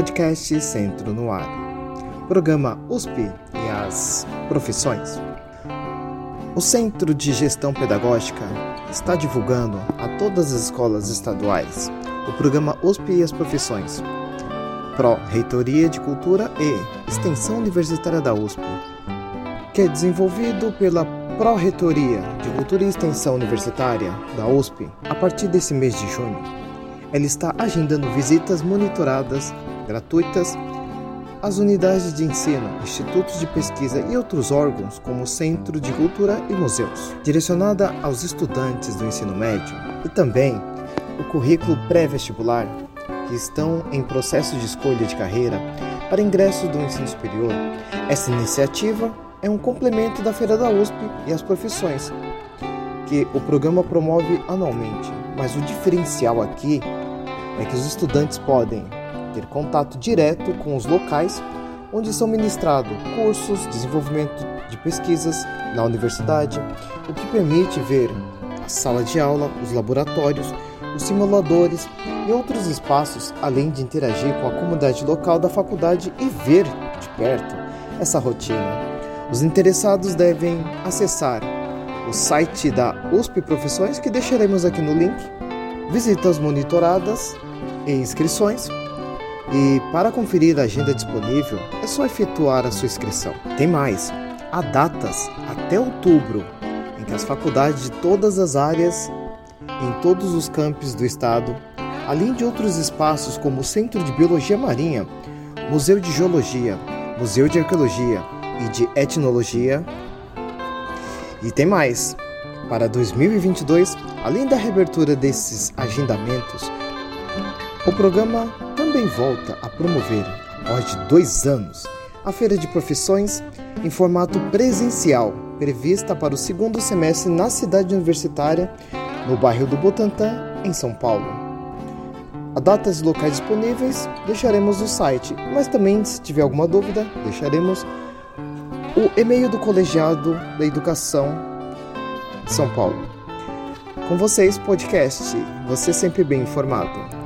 Podcast Centro no Ar. Programa USP e as profissões. O Centro de Gestão Pedagógica está divulgando a todas as escolas estaduais o programa USP e as profissões. Pró-Reitoria de Cultura e Extensão Universitária da USP, que é desenvolvido pela Pró-Reitoria de Cultura e Extensão Universitária da USP a partir desse mês de junho. Ela está agendando visitas monitoradas gratuitas às unidades de ensino, institutos de pesquisa e outros órgãos, como o Centro de Cultura e Museus, direcionada aos estudantes do ensino médio e também o currículo pré-vestibular, que estão em processo de escolha de carreira para ingresso do ensino superior. Essa iniciativa é um complemento da Feira da USP e as profissões, que o programa promove anualmente, mas o diferencial aqui é que os estudantes podem ter contato direto com os locais onde são ministrados cursos, desenvolvimento de pesquisas na universidade, o que permite ver a sala de aula, os laboratórios, os simuladores e outros espaços, além de interagir com a comunidade local da faculdade e ver de perto essa rotina. Os interessados devem acessar o site da USP Profissões, que deixaremos aqui no link, visitas monitoradas e inscrições. E para conferir a agenda disponível, é só efetuar a sua inscrição. Tem mais: há datas até outubro em que as faculdades de todas as áreas, em todos os campos do estado, além de outros espaços como o Centro de Biologia Marinha, Museu de Geologia, Museu de Arqueologia e de Etnologia. E tem mais! Para 2022, além da reabertura desses agendamentos, o programa também volta a promover, após dois anos, a Feira de Profissões em formato presencial, prevista para o segundo semestre na cidade universitária, no bairro do Butantã, em São Paulo. A datas e locais disponíveis deixaremos no site, mas também, se tiver alguma dúvida, deixaremos o e-mail do Colegiado da Educação de São Paulo. Com vocês, podcast, você sempre bem informado.